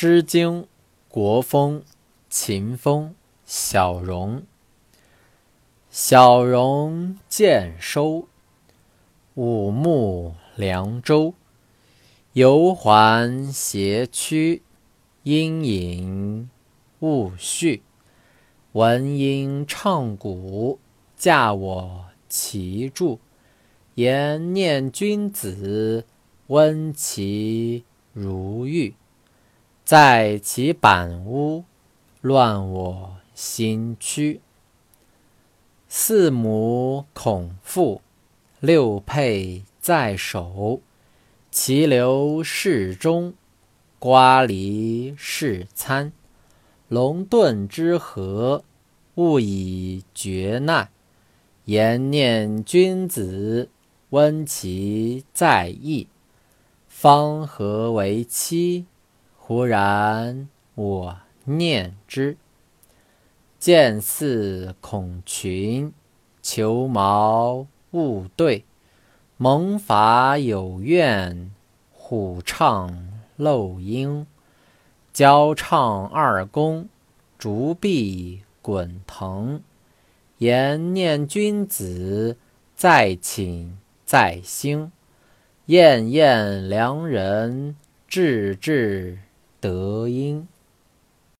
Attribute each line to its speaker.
Speaker 1: 诗经·国风·秦风·小荣。小荣见收，五木凉州。游环斜曲，阴隐勿绪。闻音唱鼓，驾我其柱。言念君子，温其如玉。在其板屋，乱我心躯。四母恐父，六佩在手。其流室中，瓜梨是餐。龙遁之合，勿以绝难。言念君子，温其在意。方和为期？忽然我念之，见似孔群，求毛勿对。蒙法有怨，虎唱漏音。交唱二公，竹壁滚腾。言念君子，在寝在兴。燕燕良人，志志。德音。